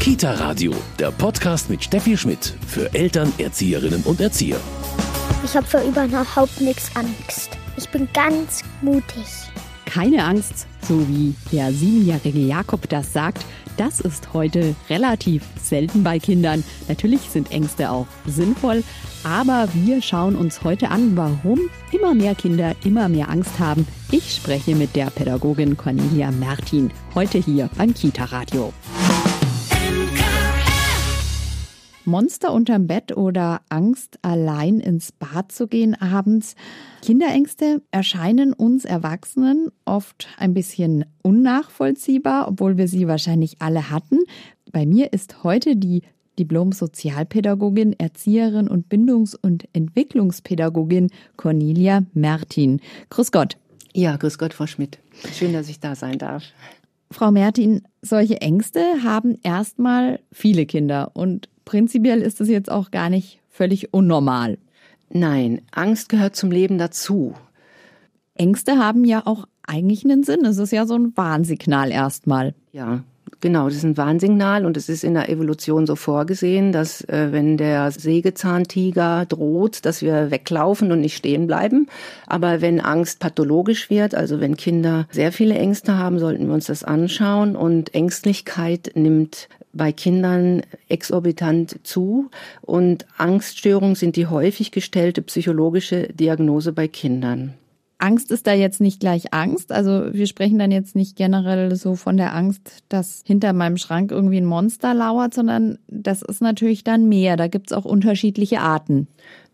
Kita Radio, der Podcast mit Steffi Schmidt für Eltern, Erzieherinnen und Erzieher. Ich habe für überhaupt nichts Angst. Ich bin ganz mutig. Keine Angst, so wie der siebenjährige Jakob das sagt, das ist heute relativ selten bei Kindern. Natürlich sind Ängste auch sinnvoll, aber wir schauen uns heute an, warum immer mehr Kinder immer mehr Angst haben. Ich spreche mit der Pädagogin Cornelia Mertin heute hier beim Kita Radio. Monster unterm Bett oder Angst, allein ins Bad zu gehen abends. Kinderängste erscheinen uns Erwachsenen oft ein bisschen unnachvollziehbar, obwohl wir sie wahrscheinlich alle hatten. Bei mir ist heute die Diplom-Sozialpädagogin, Erzieherin und Bindungs- und Entwicklungspädagogin Cornelia Mertin. Grüß Gott. Ja, grüß Gott, Frau Schmidt. Schön, dass ich da sein darf. Frau Mertin, solche Ängste haben erstmal viele Kinder und prinzipiell ist es jetzt auch gar nicht völlig unnormal. Nein, Angst gehört zum Leben dazu. Ängste haben ja auch eigentlich einen Sinn. Es ist ja so ein Warnsignal erstmal. Ja, Genau, das ist ein Warnsignal und es ist in der Evolution so vorgesehen, dass äh, wenn der Sägezahntiger droht, dass wir weglaufen und nicht stehen bleiben. Aber wenn Angst pathologisch wird, also wenn Kinder sehr viele Ängste haben, sollten wir uns das anschauen und Ängstlichkeit nimmt bei Kindern exorbitant zu und Angststörungen sind die häufig gestellte psychologische Diagnose bei Kindern. Angst ist da jetzt nicht gleich Angst. Also wir sprechen dann jetzt nicht generell so von der Angst, dass hinter meinem Schrank irgendwie ein Monster lauert, sondern das ist natürlich dann mehr. Da gibt's auch unterschiedliche Arten.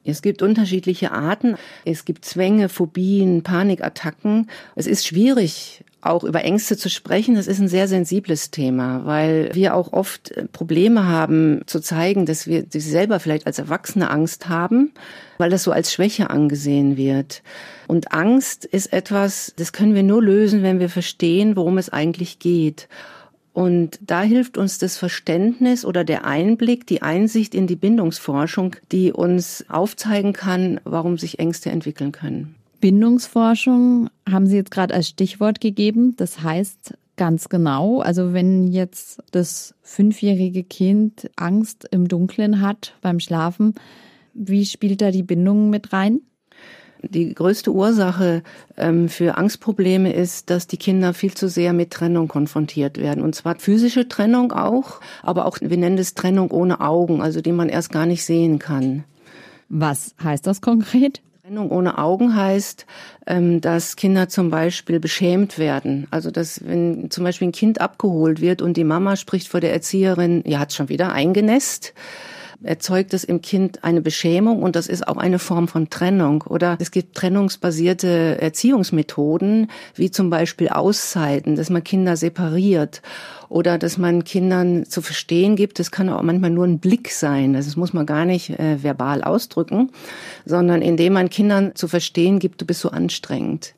Es gibt unterschiedliche Arten. Es gibt Zwänge, Phobien, Panikattacken. Es ist schwierig, auch über Ängste zu sprechen, das ist ein sehr sensibles Thema, weil wir auch oft Probleme haben zu zeigen, dass wir selber vielleicht als Erwachsene Angst haben, weil das so als Schwäche angesehen wird. Und Angst ist etwas, das können wir nur lösen, wenn wir verstehen, worum es eigentlich geht. Und da hilft uns das Verständnis oder der Einblick, die Einsicht in die Bindungsforschung, die uns aufzeigen kann, warum sich Ängste entwickeln können. Bindungsforschung haben Sie jetzt gerade als Stichwort gegeben. Das heißt ganz genau, also wenn jetzt das fünfjährige Kind Angst im Dunkeln hat beim Schlafen, wie spielt da die Bindung mit rein? Die größte Ursache ähm, für Angstprobleme ist, dass die Kinder viel zu sehr mit Trennung konfrontiert werden. Und zwar physische Trennung auch, aber auch, wir nennen es Trennung ohne Augen, also die man erst gar nicht sehen kann. Was heißt das konkret? Trennung ohne Augen heißt, ähm, dass Kinder zum Beispiel beschämt werden. Also dass wenn zum Beispiel ein Kind abgeholt wird und die Mama spricht vor der Erzieherin, ja, hat schon wieder eingenässt erzeugt es im Kind eine Beschämung und das ist auch eine Form von Trennung. Oder es gibt trennungsbasierte Erziehungsmethoden, wie zum Beispiel Auszeiten, dass man Kinder separiert oder dass man Kindern zu verstehen gibt, das kann auch manchmal nur ein Blick sein, das muss man gar nicht äh, verbal ausdrücken, sondern indem man Kindern zu verstehen gibt, du bist so anstrengend.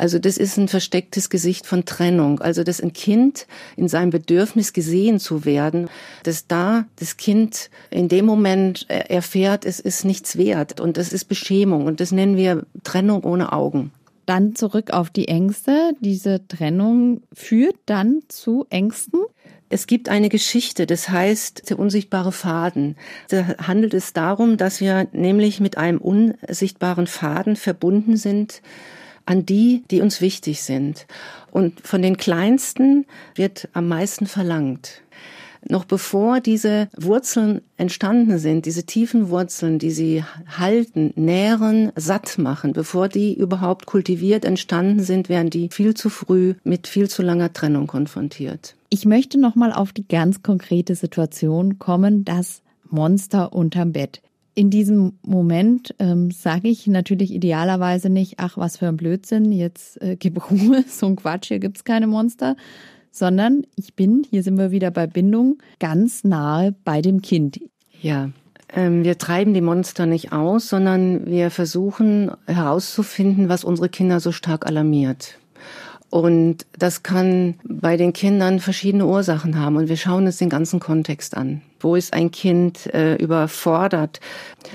Also das ist ein verstecktes Gesicht von Trennung. Also dass ein Kind in seinem Bedürfnis gesehen zu werden, dass da das Kind in dem Moment erfährt, es ist nichts wert und das ist Beschämung und das nennen wir Trennung ohne Augen. Dann zurück auf die Ängste. Diese Trennung führt dann zu Ängsten? Es gibt eine Geschichte, das heißt der unsichtbare Faden. Da handelt es darum, dass wir nämlich mit einem unsichtbaren Faden verbunden sind an die, die uns wichtig sind. Und von den Kleinsten wird am meisten verlangt. Noch bevor diese Wurzeln entstanden sind, diese tiefen Wurzeln, die sie halten, nähren, satt machen, bevor die überhaupt kultiviert entstanden sind, werden die viel zu früh mit viel zu langer Trennung konfrontiert. Ich möchte noch mal auf die ganz konkrete Situation kommen, das Monster unterm Bett in diesem Moment ähm, sage ich natürlich idealerweise nicht, ach, was für ein Blödsinn, jetzt äh, gib Ruhe, so ein Quatsch, hier gibt's keine Monster, sondern ich bin, hier sind wir wieder bei Bindung, ganz nahe bei dem Kind. Ja, ähm, wir treiben die Monster nicht aus, sondern wir versuchen herauszufinden, was unsere Kinder so stark alarmiert. Und das kann bei den Kindern verschiedene Ursachen haben. Und wir schauen uns den ganzen Kontext an. Wo ist ein Kind äh, überfordert?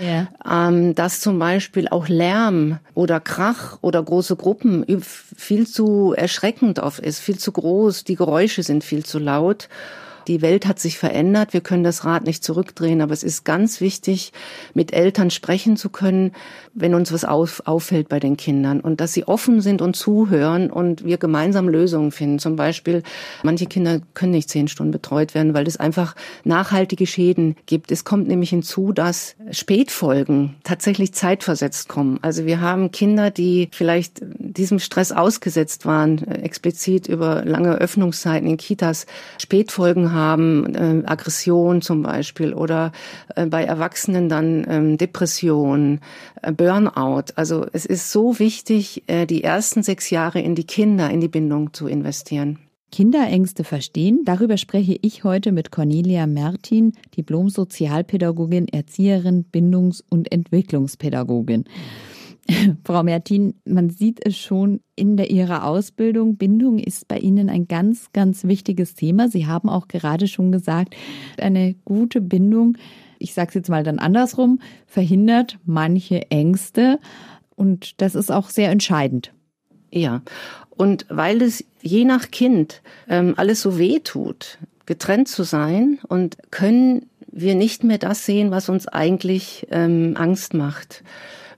Ja. Ähm, dass zum Beispiel auch Lärm oder Krach oder große Gruppen viel zu erschreckend oft ist, viel zu groß, die Geräusche sind viel zu laut. Die Welt hat sich verändert, wir können das Rad nicht zurückdrehen, aber es ist ganz wichtig, mit Eltern sprechen zu können, wenn uns was auf, auffällt bei den Kindern und dass sie offen sind und zuhören und wir gemeinsam Lösungen finden. Zum Beispiel, manche Kinder können nicht zehn Stunden betreut werden, weil es einfach nachhaltige Schäden gibt. Es kommt nämlich hinzu, dass Spätfolgen tatsächlich zeitversetzt kommen. Also wir haben Kinder, die vielleicht diesem Stress ausgesetzt waren, explizit über lange Öffnungszeiten in Kitas, Spätfolgen haben, äh, Aggression zum Beispiel oder äh, bei Erwachsenen dann ähm, Depression, äh, Burnout. Also es ist so wichtig, äh, die ersten sechs Jahre in die Kinder, in die Bindung zu investieren. Kinderängste verstehen. Darüber spreche ich heute mit Cornelia Mertin, Diplom-Sozialpädagogin, Erzieherin, Bindungs- und Entwicklungspädagogin. Frau Mertin, man sieht es schon in der, Ihrer Ausbildung. Bindung ist bei Ihnen ein ganz, ganz wichtiges Thema. Sie haben auch gerade schon gesagt, eine gute Bindung, ich sage es jetzt mal dann andersrum, verhindert manche Ängste. Und das ist auch sehr entscheidend. Ja, und weil es je nach Kind ähm, alles so weh tut, getrennt zu sein und können wir nicht mehr das sehen, was uns eigentlich ähm, Angst macht.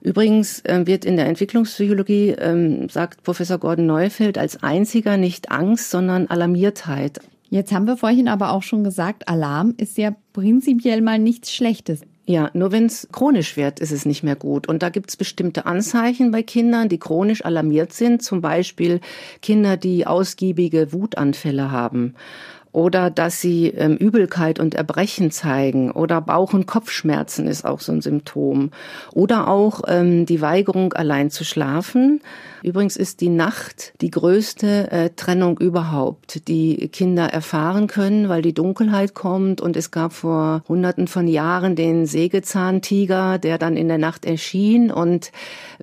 Übrigens äh, wird in der Entwicklungspsychologie, ähm, sagt Professor Gordon Neufeld, als einziger nicht Angst, sondern Alarmiertheit. Jetzt haben wir vorhin aber auch schon gesagt, Alarm ist ja prinzipiell mal nichts Schlechtes. Ja, nur wenn es chronisch wird, ist es nicht mehr gut. Und da gibt es bestimmte Anzeichen bei Kindern, die chronisch alarmiert sind. Zum Beispiel Kinder, die ausgiebige Wutanfälle haben oder dass sie ähm, Übelkeit und Erbrechen zeigen. Oder Bauch- und Kopfschmerzen ist auch so ein Symptom. Oder auch ähm, die Weigerung allein zu schlafen. Übrigens ist die Nacht die größte äh, Trennung überhaupt, die Kinder erfahren können, weil die Dunkelheit kommt. Und es gab vor hunderten von Jahren den Sägezahntiger, der dann in der Nacht erschien. Und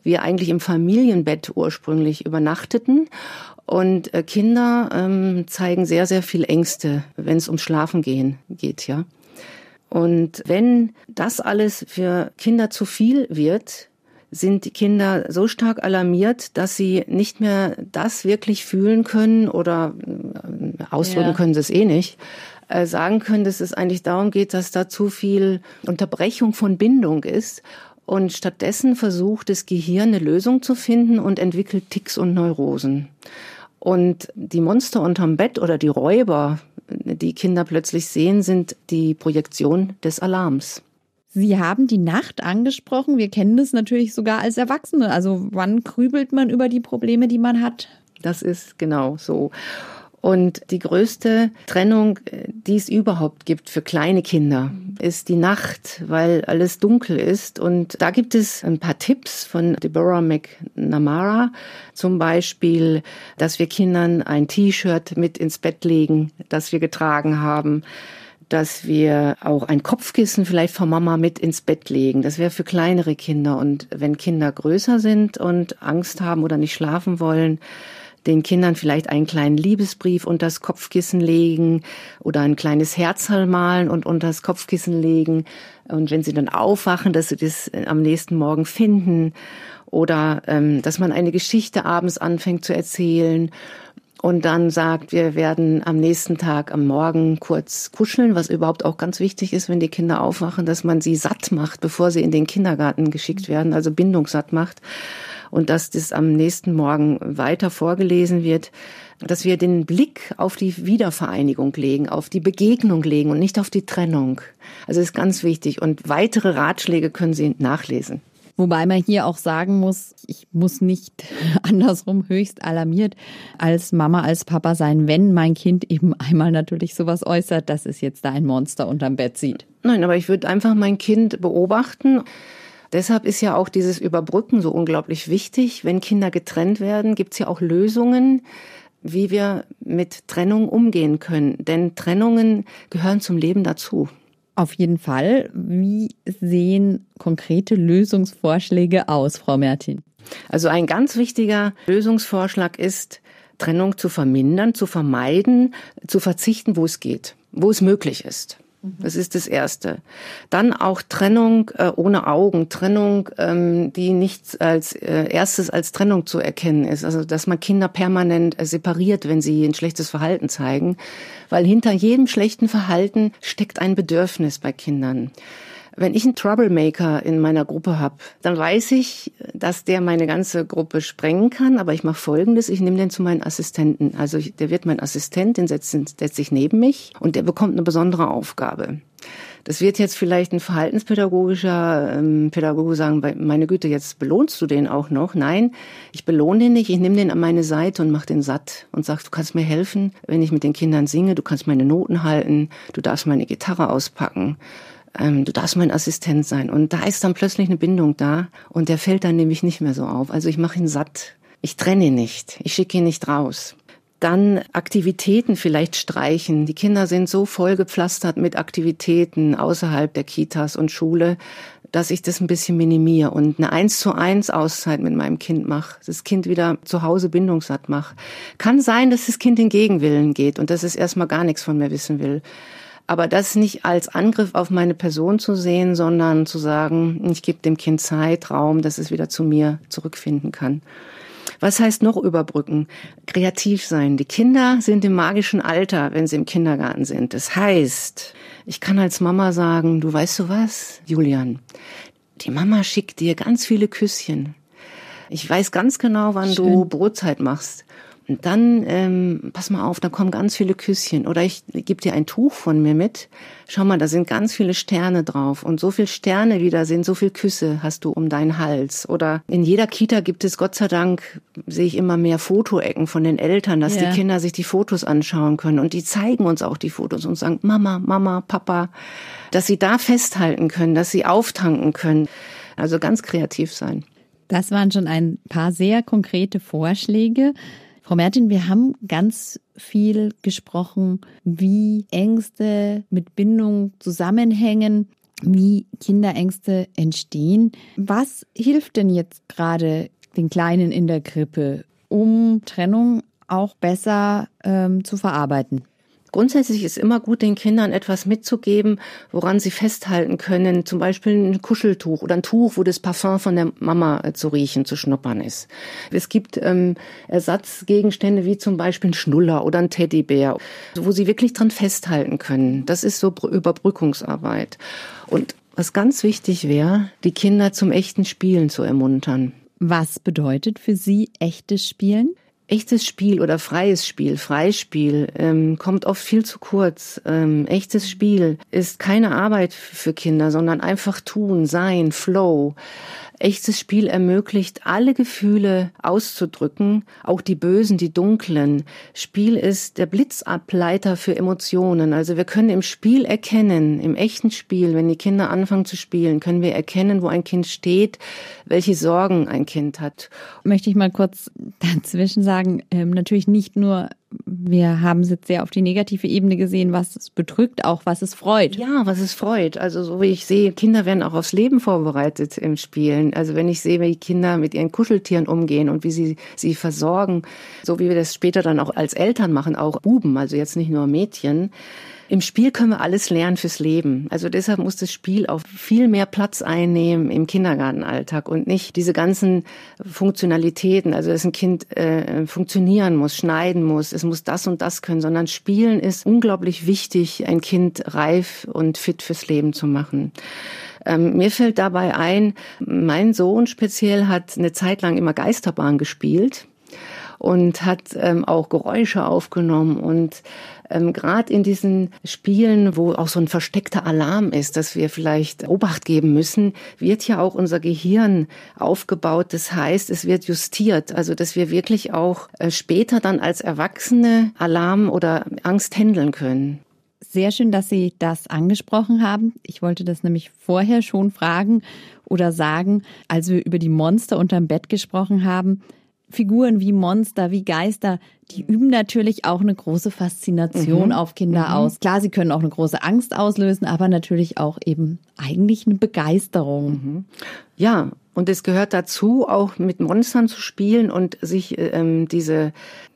wir eigentlich im Familienbett ursprünglich übernachteten und äh, Kinder ähm, zeigen sehr, sehr viel Ängste, wenn es ums Schlafen gehen geht, ja. Und wenn das alles für Kinder zu viel wird, sind die Kinder so stark alarmiert, dass sie nicht mehr das wirklich fühlen können oder äh, ausdrücken ja. können sie es eh nicht, äh, sagen können, dass es eigentlich darum geht, dass da zu viel Unterbrechung von Bindung ist. Und stattdessen versucht das Gehirn eine Lösung zu finden und entwickelt Ticks und Neurosen. Und die Monster unterm Bett oder die Räuber, die Kinder plötzlich sehen, sind die Projektion des Alarms. Sie haben die Nacht angesprochen. Wir kennen das natürlich sogar als Erwachsene. Also wann grübelt man über die Probleme, die man hat? Das ist genau so. Und die größte Trennung, äh, die es überhaupt gibt für kleine Kinder, ist die Nacht, weil alles dunkel ist. Und da gibt es ein paar Tipps von Deborah McNamara. Zum Beispiel, dass wir Kindern ein T-Shirt mit ins Bett legen, das wir getragen haben dass wir auch ein Kopfkissen vielleicht von Mama mit ins Bett legen. Das wäre für kleinere Kinder. Und wenn Kinder größer sind und Angst haben oder nicht schlafen wollen, den Kindern vielleicht einen kleinen Liebesbrief unter das Kopfkissen legen oder ein kleines Herzal malen und unter das Kopfkissen legen. Und wenn sie dann aufwachen, dass sie das äh, am nächsten Morgen finden oder ähm, dass man eine Geschichte abends anfängt zu erzählen und dann sagt, wir werden am nächsten Tag am Morgen kurz kuscheln, was überhaupt auch ganz wichtig ist, wenn die Kinder aufwachen, dass man sie satt macht, bevor sie in den Kindergarten geschickt werden, also bindungssatt macht und dass das am nächsten Morgen weiter vorgelesen wird, dass wir den Blick auf die Wiedervereinigung legen, auf die Begegnung legen und nicht auf die Trennung. Also ist ganz wichtig und weitere Ratschläge können Sie nachlesen. Wobei man hier auch sagen muss, ich muss nicht andersrum höchst alarmiert als Mama, als Papa sein, wenn mein Kind eben einmal natürlich sowas äußert, dass es jetzt da ein Monster unterm Bett sieht. Nein, aber ich würde einfach mein Kind beobachten Deshalb ist ja auch dieses Überbrücken so unglaublich wichtig. Wenn Kinder getrennt werden, gibt es ja auch Lösungen, wie wir mit Trennung umgehen können. Denn Trennungen gehören zum Leben dazu. Auf jeden Fall. Wie sehen konkrete Lösungsvorschläge aus, Frau Mertin? Also ein ganz wichtiger Lösungsvorschlag ist, Trennung zu vermindern, zu vermeiden, zu verzichten, wo es geht, wo es möglich ist. Das ist das Erste. Dann auch Trennung äh, ohne Augen, Trennung, ähm, die nicht als äh, erstes als Trennung zu erkennen ist. Also dass man Kinder permanent äh, separiert, wenn sie ein schlechtes Verhalten zeigen, weil hinter jedem schlechten Verhalten steckt ein Bedürfnis bei Kindern. Wenn ich einen Troublemaker in meiner Gruppe habe, dann weiß ich, dass der meine ganze Gruppe sprengen kann. Aber ich mache Folgendes, ich nehme den zu meinen Assistenten. Also der wird mein Assistent, den setzt, setzt sich neben mich und der bekommt eine besondere Aufgabe. Das wird jetzt vielleicht ein verhaltenspädagogischer ähm, Pädagoge sagen, meine Güte, jetzt belohnst du den auch noch. Nein, ich belohne den nicht, ich nehme den an meine Seite und mache den satt und sag, du kannst mir helfen, wenn ich mit den Kindern singe, du kannst meine Noten halten, du darfst meine Gitarre auspacken ähm, du darfst mein Assistent sein. Und da ist dann plötzlich eine Bindung da und der fällt dann nämlich nicht mehr so auf. Also ich mache ihn satt. Ich trenne ihn nicht. Ich schicke ihn nicht raus. Dann Aktivitäten vielleicht streichen. Die Kinder sind so vollgepflastert mit Aktivitäten außerhalb der Kitas und Schule, dass ich das ein bisschen minimiere und eine eins zu eins Auszeit mit meinem Kind mache, das Kind wieder zu Hause bindungssatt mache. Kann sein, dass das Kind in Gegenwillen geht und dass es erstmal gar nichts von mir wissen will. Aber das nicht als Angriff auf meine Person zu sehen, sondern zu sagen, ich gebe dem Kind Zeit, Raum, dass es wieder zu mir zurückfinden kann. Was heißt noch überbrücken? Kreativ sein. Die Kinder sind im magischen Alter, wenn sie im Kindergarten sind. Das heißt, ich kann als Mama sagen, du weißt du was, Julian, die Mama schickt dir ganz viele Küsschen. Ich weiß ganz genau, wann Schön. du Brotzeit machst. Und dann, ähm, pass mal auf, da kommen ganz viele Küsschen. Oder ich gebe dir ein Tuch von mir mit. Schau mal, da sind ganz viele Sterne drauf. Und so viel Sterne wieder sind, so viel Küsse hast du um deinen Hals. Oder in jeder Kita gibt es, Gott sei Dank, sehe ich immer mehr Fotoecken von den Eltern, dass ja. die Kinder sich die Fotos anschauen können. Und die zeigen uns auch die Fotos und sagen, Mama, Mama, Papa. Dass sie da festhalten können, dass sie auftanken können. Also ganz kreativ sein. Das waren schon ein paar sehr konkrete Vorschläge. Frau Mertin, wir haben ganz viel gesprochen, wie Ängste mit Bindung zusammenhängen, wie Kinderängste entstehen. Was hilft denn jetzt gerade den Kleinen in der Krippe, um Trennung auch besser ähm, zu verarbeiten? Grundsätzlich ist immer gut, den Kindern etwas mitzugeben, woran sie festhalten können. Zum Beispiel ein Kuscheltuch oder ein Tuch, wo das Parfum von der Mama äh, zu riechen, zu schnuppern ist. Es gibt ähm, Ersatzgegenstände wie zum Beispiel ein Schnuller oder ein Teddybär, wo sie wirklich dran festhalten können. Das ist so Überbrückungsarbeit. Und was ganz wichtig wäre, die Kinder zum echten Spielen zu ermuntern. Was bedeutet für Sie echtes Spielen? Echtes Spiel oder freies Spiel, Freispiel, ähm, kommt oft viel zu kurz. Ähm, echtes Spiel ist keine Arbeit für Kinder, sondern einfach tun, sein, Flow. Echtes Spiel ermöglicht, alle Gefühle auszudrücken, auch die bösen, die dunklen. Spiel ist der Blitzableiter für Emotionen. Also wir können im Spiel erkennen, im echten Spiel, wenn die Kinder anfangen zu spielen, können wir erkennen, wo ein Kind steht, welche Sorgen ein Kind hat. Möchte ich mal kurz dazwischen sagen, ähm, natürlich nicht nur wir haben es jetzt sehr auf die negative Ebene gesehen, was es bedrückt, auch was es freut. Ja, was es freut. Also so wie ich sehe, Kinder werden auch aufs Leben vorbereitet im Spielen. Also wenn ich sehe, wie Kinder mit ihren Kuscheltieren umgehen und wie sie sie versorgen, so wie wir das später dann auch als Eltern machen, auch Buben, also jetzt nicht nur Mädchen, im Spiel können wir alles lernen fürs Leben. Also deshalb muss das Spiel auch viel mehr Platz einnehmen im Kindergartenalltag und nicht diese ganzen Funktionalitäten, also dass ein Kind äh, funktionieren muss, schneiden muss, es muss das und das können, sondern Spielen ist unglaublich wichtig, ein Kind reif und fit fürs Leben zu machen. Ähm, mir fällt dabei ein, mein Sohn speziell hat eine Zeit lang immer Geisterbahn gespielt und hat ähm, auch Geräusche aufgenommen und ähm, gerade in diesen Spielen, wo auch so ein versteckter Alarm ist, dass wir vielleicht Obacht geben müssen, wird ja auch unser Gehirn aufgebaut. Das heißt, es wird justiert, also dass wir wirklich auch äh, später dann als Erwachsene Alarm oder Angst handeln können. Sehr schön, dass Sie das angesprochen haben. Ich wollte das nämlich vorher schon fragen oder sagen, als wir über die Monster unterm Bett gesprochen haben. Figuren wie Monster, wie Geister, die üben natürlich auch eine große Faszination mhm. auf Kinder mhm. aus. Klar, sie können auch eine große Angst auslösen, aber natürlich auch eben eigentlich eine Begeisterung. Mhm. Ja, und es gehört dazu, auch mit Monstern zu spielen und sich ähm, diese,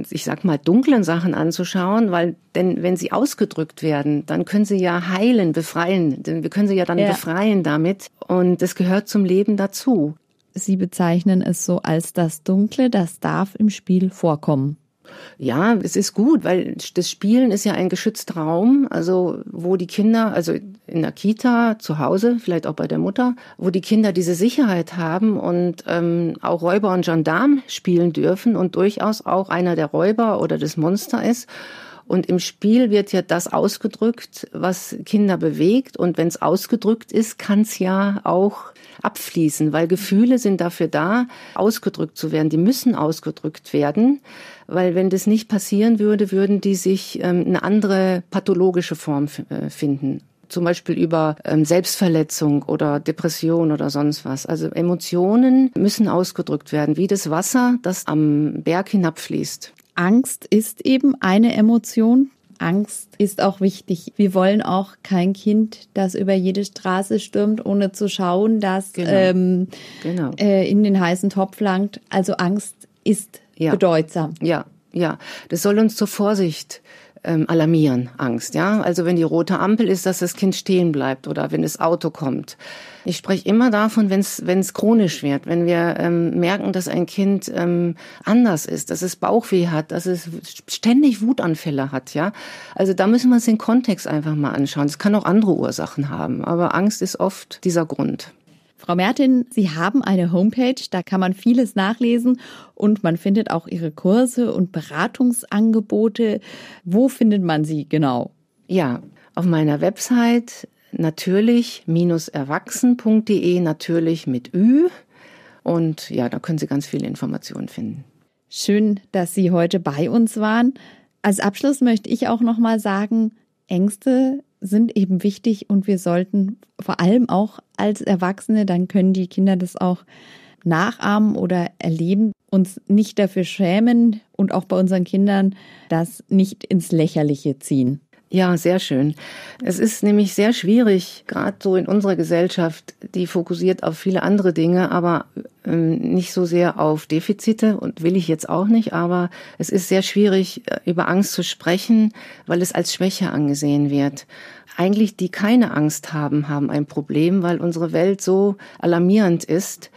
ich sag mal, dunklen Sachen anzuschauen, weil denn wenn sie ausgedrückt werden, dann können sie ja heilen, befreien. Denn wir können sie ja dann ja. befreien damit. Und es gehört zum Leben dazu. Sie bezeichnen es so als das Dunkle, das darf im Spiel vorkommen. Ja, es ist gut, weil das Spielen ist ja ein geschützter Raum, also wo die Kinder, also in der Kita, zu Hause, vielleicht auch bei der Mutter, wo die Kinder diese Sicherheit haben und ähm, auch Räuber und Gendarm spielen dürfen und durchaus auch einer der Räuber oder das Monster ist. Und im Spiel wird ja das ausgedrückt, was Kinder bewegt. Und wenn es ausgedrückt ist, kann es ja auch abfließen, weil Gefühle sind dafür da, ausgedrückt zu werden. Die müssen ausgedrückt werden, weil wenn das nicht passieren würde, würden die sich ähm, eine andere pathologische Form äh, finden zum Beispiel über ähm, Selbstverletzung oder Depression oder sonst was. Also Emotionen müssen ausgedrückt werden, wie das Wasser, das am Berg hinabfließt. Angst ist eben eine Emotion. Angst ist auch wichtig. Wir wollen auch kein Kind, das über jede Straße stürmt, ohne zu schauen, dass genau. Ähm, genau. Äh, in den heißen Topf langt. Also Angst ist ja. bedeutsam. Ja, ja. Das soll uns zur Vorsicht ähm, alarmieren, Angst. Ja, also wenn die rote Ampel ist, dass das Kind stehen bleibt oder wenn das Auto kommt. Ich spreche immer davon, wenn es chronisch wird, wenn wir ähm, merken, dass ein Kind ähm, anders ist, dass es Bauchweh hat, dass es ständig Wutanfälle hat. Ja, also da müssen wir uns den Kontext einfach mal anschauen. Es kann auch andere Ursachen haben, aber Angst ist oft dieser Grund. Frau Mertin, Sie haben eine Homepage, da kann man vieles nachlesen und man findet auch Ihre Kurse und Beratungsangebote. Wo findet man sie genau? Ja, auf meiner Website natürlich-erwachsen.de, natürlich mit Ü. Und ja, da können Sie ganz viele Informationen finden. Schön, dass Sie heute bei uns waren. Als Abschluss möchte ich auch noch mal sagen, Ängste sind eben wichtig und wir sollten vor allem auch als Erwachsene, dann können die Kinder das auch nachahmen oder erleben, uns nicht dafür schämen und auch bei unseren Kindern das nicht ins Lächerliche ziehen. Ja, sehr schön. Es ist nämlich sehr schwierig, gerade so in unserer Gesellschaft, die fokussiert auf viele andere Dinge, aber ähm, nicht so sehr auf Defizite und will ich jetzt auch nicht, aber es ist sehr schwierig, äh, über Angst zu sprechen, weil es als Schwäche angesehen wird. Eigentlich, die keine Angst haben, haben ein Problem, weil unsere Welt so alarmierend ist,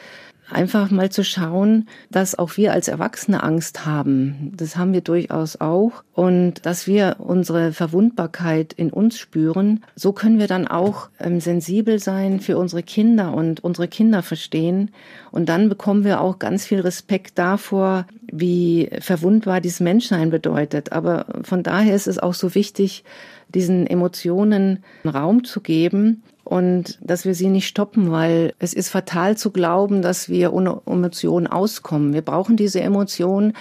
einfach mal zu schauen, dass auch wir als Erwachsene Angst haben. Das haben wir durchaus auch. Und dass wir unsere Verwundbarkeit in uns spüren, so können wir dann auch ähm, sensibel sein für unsere Kinder und unsere Kinder verstehen. Und dann bekommen wir auch ganz viel Respekt davor, wie verwundbar dieses Menschsein bedeutet. Aber von daher ist es auch so wichtig, diesen Emotionen Raum zu geben und dass wir sie nicht stoppen, weil es ist fatal zu glauben, dass wir ohne Emotionen auskommen. Wir brauchen diese Emotionen,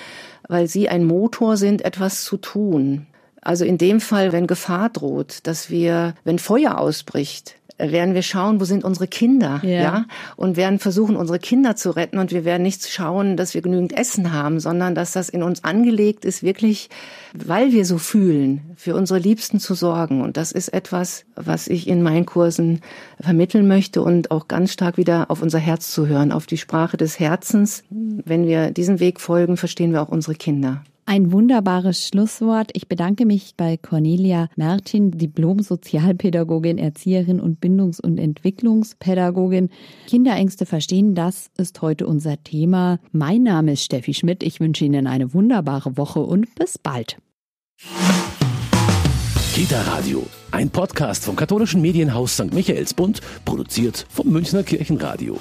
weil sie ein Motor sind, etwas zu tun. Also in dem Fall, wenn Gefahr droht, dass wir, wenn Feuer ausbricht, werden wir schauen, wo sind unsere Kinder, ja. ja, und werden versuchen, unsere Kinder zu retten und wir werden nicht schauen, dass wir genügend Essen haben, sondern dass das in uns angelegt ist, wirklich, weil wir so fühlen, für unsere Liebsten zu sorgen. Und das ist etwas, was ich in meinen Kursen vermitteln möchte und auch ganz stark wieder auf unser Herz zu hören, auf die Sprache des Herzens. Wenn wir diesem Weg folgen, verstehen wir auch unsere Kinder. Ein wunderbares Schlusswort. Ich bedanke mich bei Cornelia Mertin, Diplom-Sozialpädagogin, Erzieherin und Bindungs- und Entwicklungspädagogin. Kinderängste verstehen, das ist heute unser Thema. Mein Name ist Steffi Schmidt. Ich wünsche Ihnen eine wunderbare Woche und bis bald. Kita Radio, ein Podcast vom katholischen Medienhaus St. Michaelsbund, produziert vom Münchner Kirchenradio.